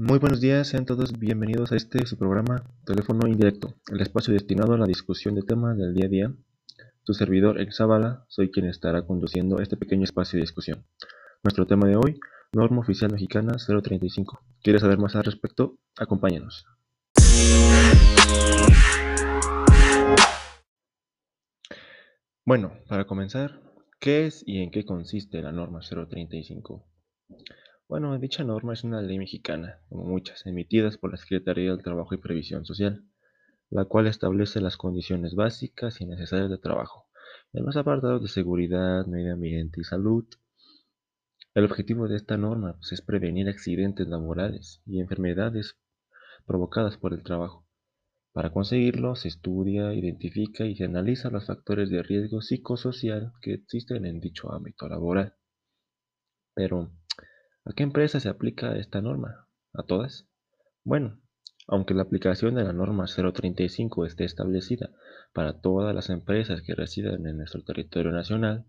Muy buenos días, sean todos bienvenidos a este su programa Teléfono Indirecto, el espacio destinado a la discusión de temas del día a día. Tu servidor, El soy quien estará conduciendo este pequeño espacio de discusión. Nuestro tema de hoy, Norma Oficial Mexicana 035. ¿Quieres saber más al respecto? Acompáñanos. Bueno, para comenzar, ¿qué es y en qué consiste la norma 035? Bueno, dicha norma es una ley mexicana, como muchas, emitidas por la Secretaría del Trabajo y Previsión Social, la cual establece las condiciones básicas y necesarias de trabajo, en los apartados de seguridad, medio ambiente y salud. El objetivo de esta norma pues, es prevenir accidentes laborales y enfermedades provocadas por el trabajo. Para conseguirlo, se estudia, identifica y se analiza los factores de riesgo psicosocial que existen en dicho ámbito laboral. Pero, ¿A qué empresa se aplica esta norma? ¿A todas? Bueno, aunque la aplicación de la norma 035 esté establecida para todas las empresas que residen en nuestro territorio nacional,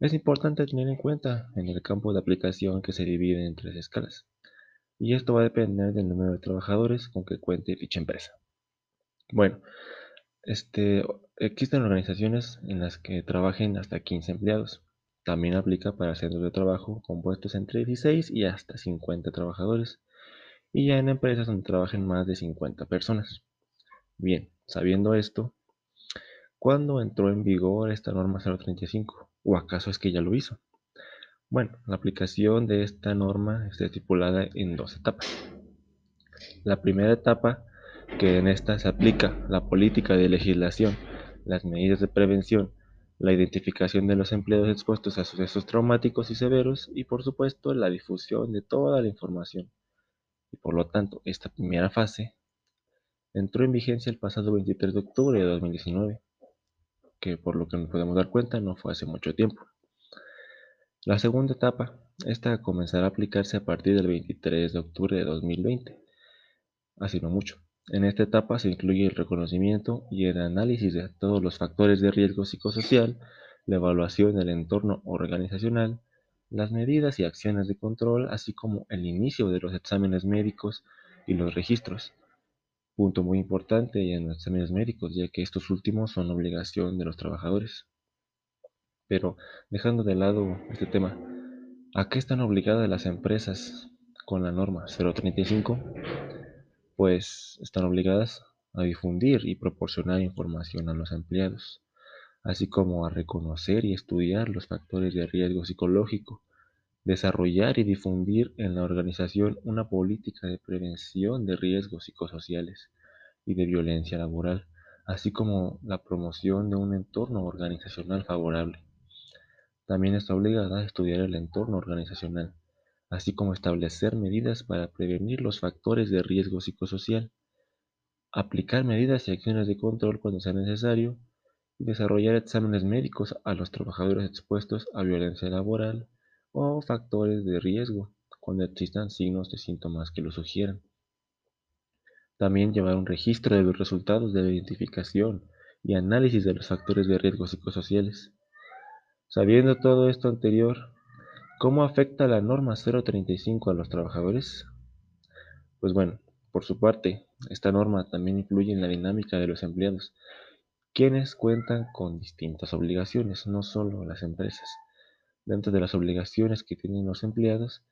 es importante tener en cuenta en el campo de aplicación que se divide en tres escalas, y esto va a depender del número de trabajadores con que cuente dicha empresa. Bueno, este, existen organizaciones en las que trabajen hasta 15 empleados, también aplica para centros de trabajo compuestos entre 16 y hasta 50 trabajadores, y ya en empresas donde trabajen más de 50 personas. Bien, sabiendo esto, ¿cuándo entró en vigor esta norma 035? ¿O acaso es que ya lo hizo? Bueno, la aplicación de esta norma está estipulada en dos etapas. La primera etapa, que en esta se aplica la política de legislación, las medidas de prevención la identificación de los empleados expuestos a sucesos traumáticos y severos y por supuesto la difusión de toda la información. Y por lo tanto, esta primera fase entró en vigencia el pasado 23 de octubre de 2019, que por lo que nos podemos dar cuenta no fue hace mucho tiempo. La segunda etapa, esta comenzará a aplicarse a partir del 23 de octubre de 2020, así no mucho. En esta etapa se incluye el reconocimiento y el análisis de todos los factores de riesgo psicosocial, la evaluación del entorno organizacional, las medidas y acciones de control, así como el inicio de los exámenes médicos y los registros. Punto muy importante en los exámenes médicos, ya que estos últimos son obligación de los trabajadores. Pero dejando de lado este tema, ¿a qué están obligadas las empresas con la norma 035? Pues están obligadas a difundir y proporcionar información a los empleados, así como a reconocer y estudiar los factores de riesgo psicológico, desarrollar y difundir en la organización una política de prevención de riesgos psicosociales y de violencia laboral, así como la promoción de un entorno organizacional favorable. También está obligada a estudiar el entorno organizacional, así como establecer medidas para prevenir los factores de riesgo psicosocial, aplicar medidas y acciones de control cuando sea necesario, y desarrollar exámenes médicos a los trabajadores expuestos a violencia laboral o factores de riesgo cuando existan signos de síntomas que lo sugieran. También llevar un registro de los resultados de la identificación y análisis de los factores de riesgo psicosociales. Sabiendo todo esto anterior, ¿Cómo afecta la norma 035 a los trabajadores? Pues bueno, por su parte, esta norma también influye en la dinámica de los empleados, quienes cuentan con distintas obligaciones, no solo las empresas. Dentro de las obligaciones que tienen los empleados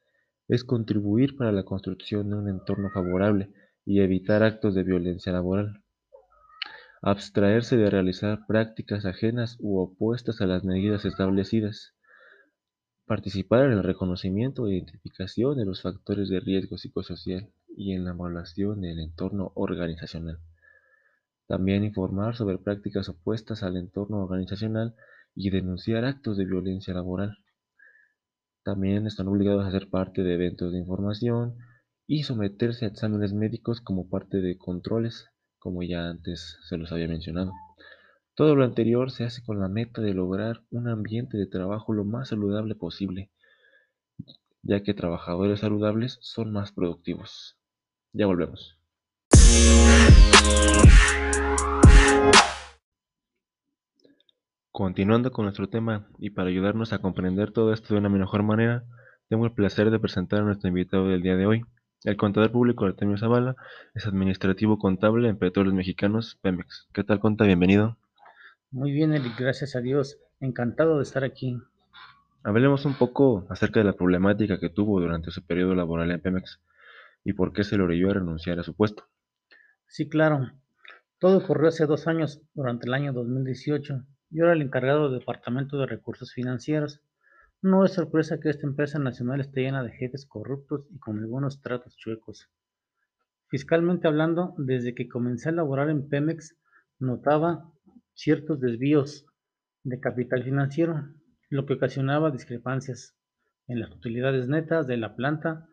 es contribuir para la construcción de un entorno favorable y evitar actos de violencia laboral. Abstraerse de realizar prácticas ajenas u opuestas a las medidas establecidas Participar en el reconocimiento e identificación de los factores de riesgo psicosocial y en la evaluación del entorno organizacional. También informar sobre prácticas opuestas al entorno organizacional y denunciar actos de violencia laboral. También están obligados a ser parte de eventos de información y someterse a exámenes médicos como parte de controles, como ya antes se los había mencionado. Todo lo anterior se hace con la meta de lograr un ambiente de trabajo lo más saludable posible, ya que trabajadores saludables son más productivos. Ya volvemos. Continuando con nuestro tema y para ayudarnos a comprender todo esto de una mejor manera, tengo el placer de presentar a nuestro invitado del día de hoy, El contador público Artemio Zavala es administrativo contable en Petróleos Mexicanos, Pemex. ¿Qué tal, Conta? Bienvenido. Muy bien, Eric, gracias a Dios. Encantado de estar aquí. Hablemos un poco acerca de la problemática que tuvo durante su periodo laboral en Pemex y por qué se le orilló a renunciar a su puesto. Sí, claro. Todo ocurrió hace dos años, durante el año 2018. Yo era el encargado del Departamento de Recursos Financieros. No es sorpresa que esta empresa nacional esté llena de jefes corruptos y con algunos tratos chuecos. Fiscalmente hablando, desde que comencé a laborar en Pemex, notaba ciertos desvíos de capital financiero, lo que ocasionaba discrepancias en las utilidades netas de la planta.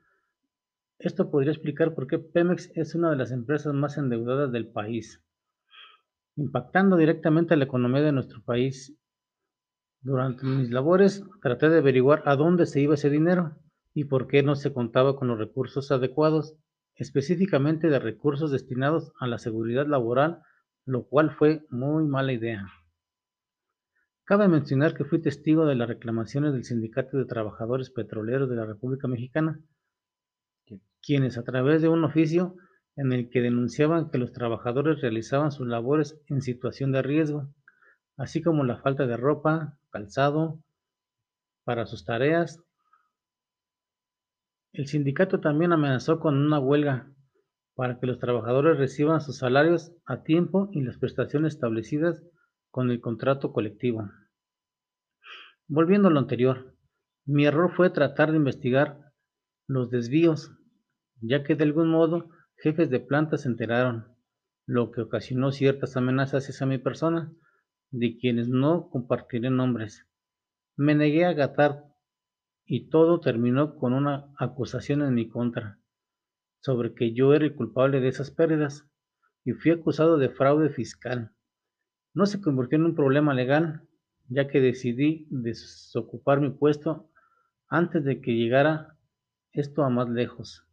Esto podría explicar por qué Pemex es una de las empresas más endeudadas del país impactando directamente a la economía de nuestro país. Durante mis labores traté de averiguar a dónde se iba ese dinero y por qué no se contaba con los recursos adecuados, específicamente de recursos destinados a la seguridad laboral, lo cual fue muy mala idea. Cabe mencionar que fui testigo de las reclamaciones del Sindicato de Trabajadores Petroleros de la República Mexicana, quienes a través de un oficio en el que denunciaban que los trabajadores realizaban sus labores en situación de riesgo, así como la falta de ropa, calzado para sus tareas. El sindicato también amenazó con una huelga para que los trabajadores reciban sus salarios a tiempo y las prestaciones establecidas con el contrato colectivo. Volviendo a lo anterior, mi error fue tratar de investigar los desvíos, ya que de algún modo Jefes de planta se enteraron, lo que ocasionó ciertas amenazas hacia mi persona, de quienes no compartiré nombres. Me negué a gatar y todo terminó con una acusación en mi contra, sobre que yo era el culpable de esas pérdidas, y fui acusado de fraude fiscal. No se convirtió en un problema legal, ya que decidí desocupar mi puesto antes de que llegara esto a más lejos.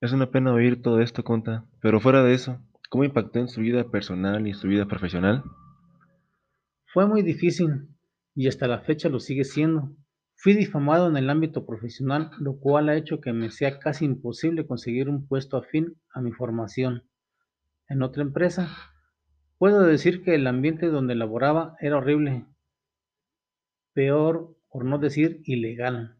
Es una pena oír todo esto, Conta, pero fuera de eso, ¿cómo impactó en su vida personal y su vida profesional? Fue muy difícil y hasta la fecha lo sigue siendo. Fui difamado en el ámbito profesional, lo cual ha hecho que me sea casi imposible conseguir un puesto afín a mi formación. En otra empresa, puedo decir que el ambiente donde laboraba era horrible, peor, por no decir ilegal.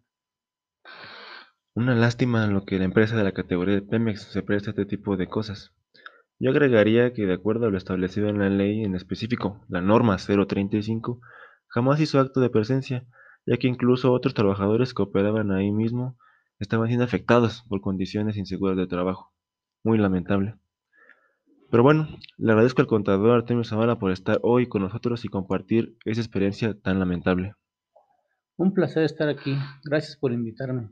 Una lástima lo que la empresa de la categoría de Pemex se presta a este tipo de cosas. Yo agregaría que de acuerdo a lo establecido en la ley en específico, la norma 035, jamás hizo acto de presencia, ya que incluso otros trabajadores que operaban ahí mismo estaban siendo afectados por condiciones inseguras de trabajo. Muy lamentable. Pero bueno, le agradezco al contador Artemio Zavala por estar hoy con nosotros y compartir esa experiencia tan lamentable. Un placer estar aquí. Gracias por invitarme.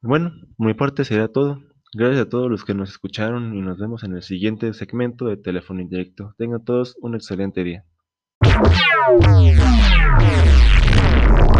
Bueno, mi parte sería todo. Gracias a todos los que nos escucharon y nos vemos en el siguiente segmento de Teléfono Indirecto. Tengan todos un excelente día. Thank you.